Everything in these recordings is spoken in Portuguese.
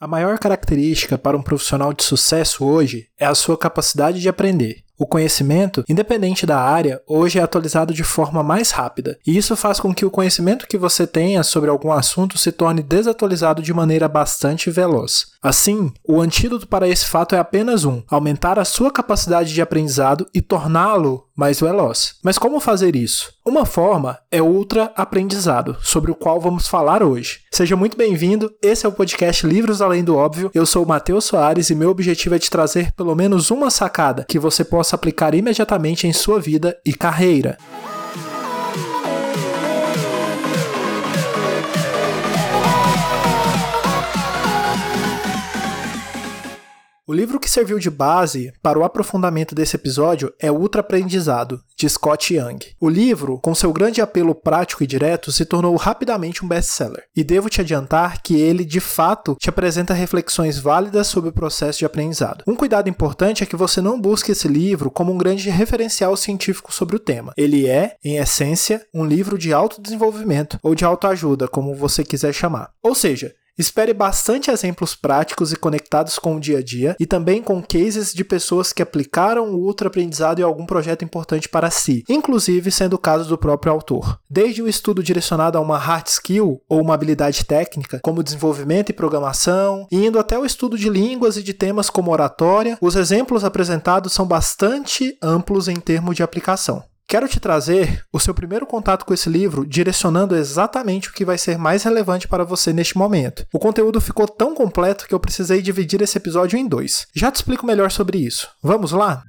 A maior característica para um profissional de sucesso hoje é a sua capacidade de aprender. O conhecimento, independente da área, hoje é atualizado de forma mais rápida, e isso faz com que o conhecimento que você tenha sobre algum assunto se torne desatualizado de maneira bastante veloz. Assim, o antídoto para esse fato é apenas um: aumentar a sua capacidade de aprendizado e torná-lo mais veloz. Mas como fazer isso? Uma forma é ultra aprendizado, sobre o qual vamos falar hoje. Seja muito bem-vindo, esse é o podcast Livros Além do Óbvio. Eu sou o Matheus Soares e meu objetivo é te trazer pelo menos uma sacada que você possa aplicar imediatamente em sua vida e carreira. O livro que serviu de base para o aprofundamento desse episódio é Ultra Aprendizado, de Scott Young. O livro, com seu grande apelo prático e direto, se tornou rapidamente um best-seller. E devo te adiantar que ele, de fato, te apresenta reflexões válidas sobre o processo de aprendizado. Um cuidado importante é que você não busque esse livro como um grande referencial científico sobre o tema. Ele é, em essência, um livro de autodesenvolvimento ou de autoajuda, como você quiser chamar. Ou seja, Espere bastante exemplos práticos e conectados com o dia a dia e também com cases de pessoas que aplicaram o ultra-aprendizado em algum projeto importante para si, inclusive sendo o caso do próprio autor. Desde o estudo direcionado a uma hard skill ou uma habilidade técnica, como desenvolvimento e programação, e indo até o estudo de línguas e de temas como oratória, os exemplos apresentados são bastante amplos em termos de aplicação. Quero te trazer o seu primeiro contato com esse livro, direcionando exatamente o que vai ser mais relevante para você neste momento. O conteúdo ficou tão completo que eu precisei dividir esse episódio em dois. Já te explico melhor sobre isso. Vamos lá?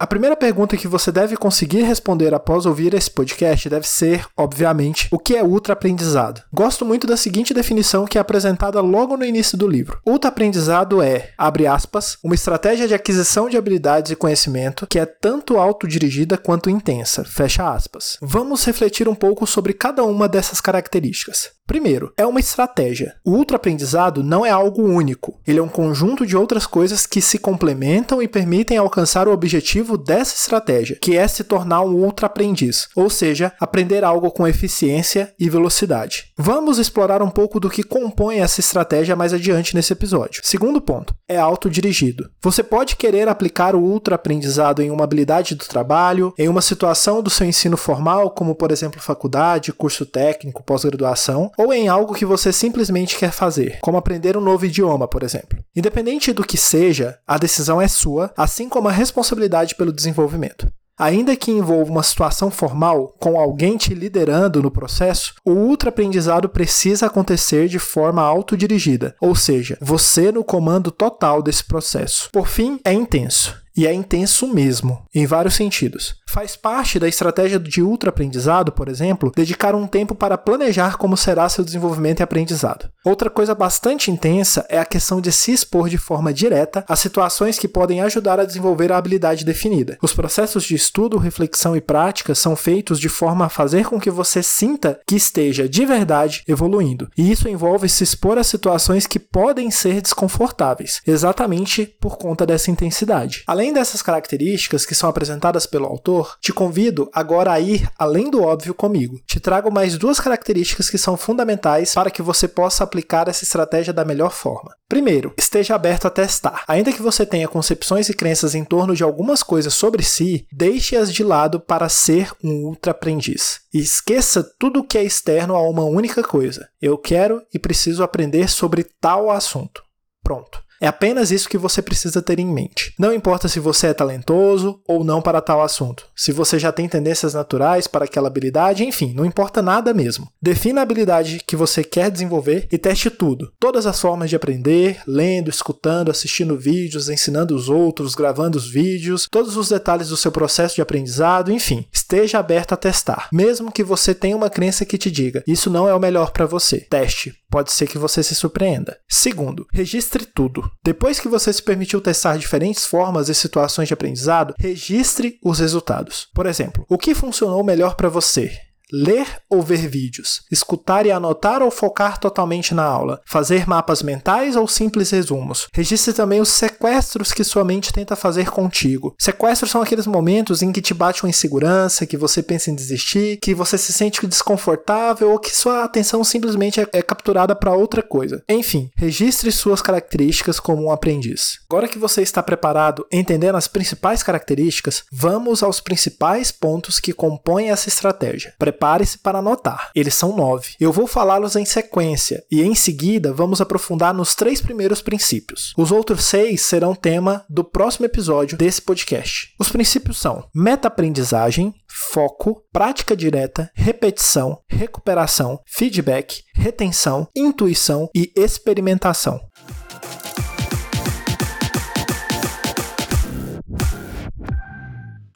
A primeira pergunta que você deve conseguir responder após ouvir esse podcast deve ser, obviamente, o que é ultra-aprendizado? Gosto muito da seguinte definição que é apresentada logo no início do livro. Ultra-aprendizado é, abre aspas, uma estratégia de aquisição de habilidades e conhecimento que é tanto autodirigida quanto intensa, fecha aspas. Vamos refletir um pouco sobre cada uma dessas características. Primeiro, é uma estratégia. O ultra-aprendizado não é algo único. Ele é um conjunto de outras coisas que se complementam e permitem alcançar o objetivo dessa estratégia, que é se tornar um ultra-aprendiz, ou seja, aprender algo com eficiência e velocidade. Vamos explorar um pouco do que compõe essa estratégia mais adiante nesse episódio. Segundo ponto, é autodirigido. Você pode querer aplicar o ultra-aprendizado em uma habilidade do trabalho, em uma situação do seu ensino formal, como por exemplo faculdade, curso técnico, pós-graduação, ou em algo que você simplesmente quer fazer, como aprender um novo idioma, por exemplo. Independente do que seja, a decisão é sua, assim como a responsabilidade pelo desenvolvimento. Ainda que envolva uma situação formal, com alguém te liderando no processo, o ultra-aprendizado precisa acontecer de forma autodirigida, ou seja, você no comando total desse processo. Por fim, é intenso. E é intenso mesmo, em vários sentidos. Faz parte da estratégia de ultra-aprendizado, por exemplo, dedicar um tempo para planejar como será seu desenvolvimento e aprendizado. Outra coisa bastante intensa é a questão de se expor de forma direta a situações que podem ajudar a desenvolver a habilidade definida. Os processos de estudo, reflexão e prática são feitos de forma a fazer com que você sinta que esteja de verdade evoluindo. E isso envolve se expor a situações que podem ser desconfortáveis, exatamente por conta dessa intensidade. Além dessas características que são apresentadas pelo autor, te convido agora a ir além do óbvio comigo. Te trago mais duas características que são fundamentais para que você possa aplicar essa estratégia da melhor forma. Primeiro, esteja aberto a testar. Ainda que você tenha concepções e crenças em torno de algumas coisas sobre si, deixe-as de lado para ser um ultra aprendiz. E esqueça tudo que é externo a uma única coisa. Eu quero e preciso aprender sobre tal assunto. Pronto. É apenas isso que você precisa ter em mente. Não importa se você é talentoso ou não para tal assunto, se você já tem tendências naturais para aquela habilidade, enfim, não importa nada mesmo. Defina a habilidade que você quer desenvolver e teste tudo. Todas as formas de aprender, lendo, escutando, assistindo vídeos, ensinando os outros, gravando os vídeos, todos os detalhes do seu processo de aprendizado, enfim, esteja aberto a testar. Mesmo que você tenha uma crença que te diga, isso não é o melhor para você. Teste pode ser que você se surpreenda. Segundo, registre tudo. Depois que você se permitiu testar diferentes formas e situações de aprendizado, registre os resultados. Por exemplo, o que funcionou melhor para você? Ler ou ver vídeos, escutar e anotar ou focar totalmente na aula, fazer mapas mentais ou simples resumos. Registre também os sequestros que sua mente tenta fazer contigo. Sequestros são aqueles momentos em que te bate uma insegurança, que você pensa em desistir, que você se sente desconfortável ou que sua atenção simplesmente é, é capturada para outra coisa. Enfim, registre suas características como um aprendiz. Agora que você está preparado, entendendo as principais características, vamos aos principais pontos que compõem essa estratégia. Prepare-se para anotar. Eles são nove. Eu vou falá-los em sequência e em seguida vamos aprofundar nos três primeiros princípios. Os outros seis serão tema do próximo episódio desse podcast. Os princípios são meta-aprendizagem, foco, prática direta, repetição, recuperação, feedback, retenção, intuição e experimentação.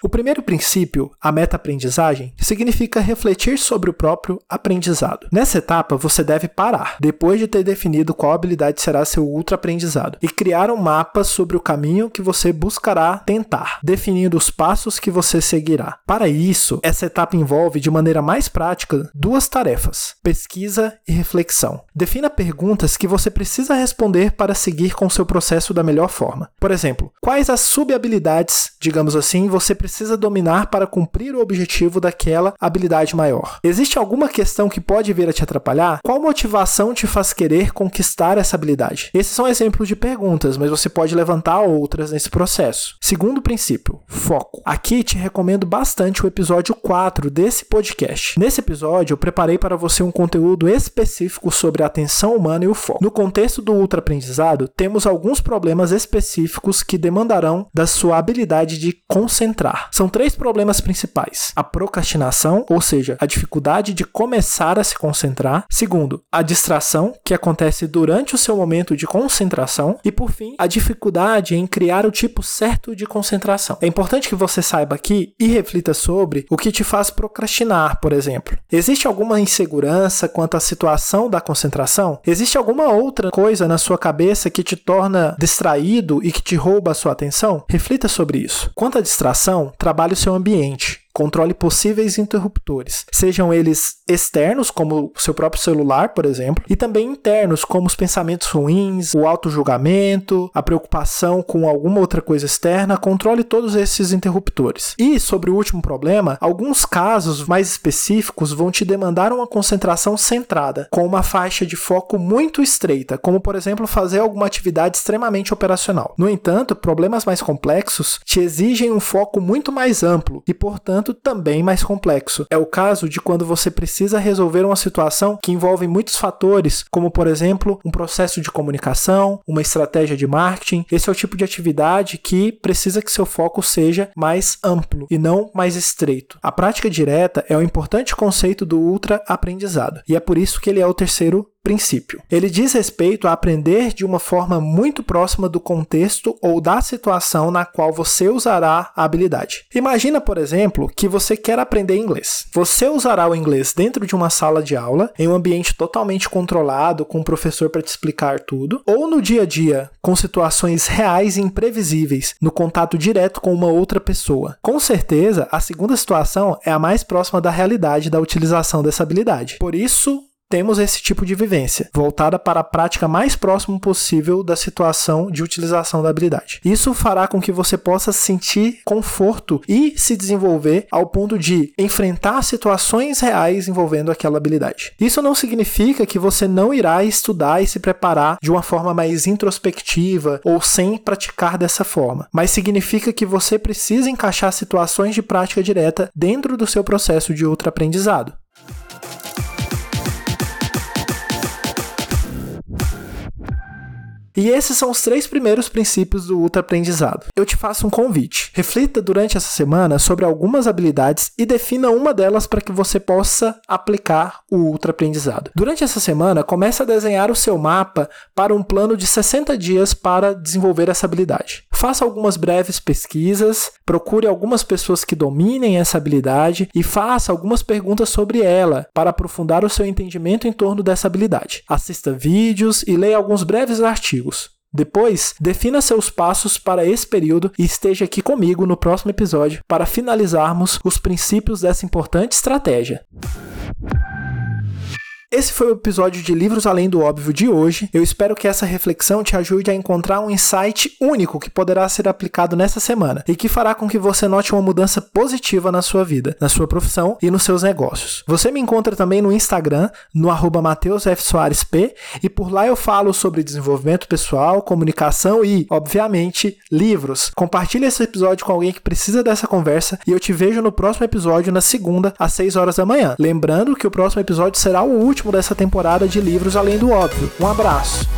O primeiro princípio, a meta-aprendizagem, significa refletir sobre o próprio aprendizado. Nessa etapa, você deve parar, depois de ter definido qual habilidade será seu ultra-aprendizado, e criar um mapa sobre o caminho que você buscará tentar, definindo os passos que você seguirá. Para isso, essa etapa envolve, de maneira mais prática, duas tarefas: pesquisa e reflexão. Defina perguntas que você precisa responder para seguir com seu processo da melhor forma. Por exemplo, quais as subhabilidades, digamos assim, você precisa precisa dominar para cumprir o objetivo daquela habilidade maior. Existe alguma questão que pode vir a te atrapalhar? Qual motivação te faz querer conquistar essa habilidade? Esses são exemplos de perguntas, mas você pode levantar outras nesse processo. Segundo princípio, foco. Aqui te recomendo bastante o episódio 4 desse podcast. Nesse episódio, eu preparei para você um conteúdo específico sobre a atenção humana e o foco. No contexto do ultraaprendizado, temos alguns problemas específicos que demandarão da sua habilidade de concentrar. São três problemas principais: a procrastinação, ou seja, a dificuldade de começar a se concentrar. Segundo, a distração, que acontece durante o seu momento de concentração. E por fim, a dificuldade em criar o tipo certo de concentração. É importante que você saiba aqui e reflita sobre o que te faz procrastinar, por exemplo. Existe alguma insegurança quanto à situação da concentração? Existe alguma outra coisa na sua cabeça que te torna distraído e que te rouba a sua atenção? Reflita sobre isso. Quanto à distração, trabalhe o seu ambiente. Controle possíveis interruptores, sejam eles externos, como o seu próprio celular, por exemplo, e também internos, como os pensamentos ruins, o auto-julgamento, a preocupação com alguma outra coisa externa. Controle todos esses interruptores. E sobre o último problema, alguns casos mais específicos vão te demandar uma concentração centrada, com uma faixa de foco muito estreita, como por exemplo fazer alguma atividade extremamente operacional. No entanto, problemas mais complexos te exigem um foco muito mais amplo e, portanto, entanto, também mais complexo. É o caso de quando você precisa resolver uma situação que envolve muitos fatores, como por exemplo, um processo de comunicação, uma estratégia de marketing. Esse é o tipo de atividade que precisa que seu foco seja mais amplo e não mais estreito. A prática direta é um importante conceito do ultra aprendizado, e é por isso que ele é o terceiro princípio. Ele diz respeito a aprender de uma forma muito próxima do contexto ou da situação na qual você usará a habilidade. Imagina, por exemplo, que você quer aprender inglês. Você usará o inglês dentro de uma sala de aula, em um ambiente totalmente controlado, com um professor para te explicar tudo, ou no dia a dia, com situações reais e imprevisíveis, no contato direto com uma outra pessoa. Com certeza, a segunda situação é a mais próxima da realidade da utilização dessa habilidade. Por isso, temos esse tipo de vivência, voltada para a prática mais próximo possível da situação de utilização da habilidade. Isso fará com que você possa sentir conforto e se desenvolver ao ponto de enfrentar situações reais envolvendo aquela habilidade. Isso não significa que você não irá estudar e se preparar de uma forma mais introspectiva ou sem praticar dessa forma, mas significa que você precisa encaixar situações de prática direta dentro do seu processo de outro aprendizado. E esses são os três primeiros princípios do ultra-aprendizado. Eu te faço um convite. Reflita durante essa semana sobre algumas habilidades e defina uma delas para que você possa aplicar o ultra-aprendizado. Durante essa semana, comece a desenhar o seu mapa para um plano de 60 dias para desenvolver essa habilidade. Faça algumas breves pesquisas, procure algumas pessoas que dominem essa habilidade e faça algumas perguntas sobre ela para aprofundar o seu entendimento em torno dessa habilidade. Assista vídeos e leia alguns breves artigos. Depois, defina seus passos para esse período e esteja aqui comigo no próximo episódio para finalizarmos os princípios dessa importante estratégia. Esse foi o episódio de Livros Além do Óbvio de hoje. Eu espero que essa reflexão te ajude a encontrar um insight único que poderá ser aplicado nessa semana e que fará com que você note uma mudança positiva na sua vida, na sua profissão e nos seus negócios. Você me encontra também no Instagram, no arroba mateusfsoaresp, e por lá eu falo sobre desenvolvimento pessoal, comunicação e, obviamente, livros. Compartilhe esse episódio com alguém que precisa dessa conversa e eu te vejo no próximo episódio na segunda, às 6 horas da manhã. Lembrando que o próximo episódio será o último dessa temporada de livros além do óbvio. Um abraço.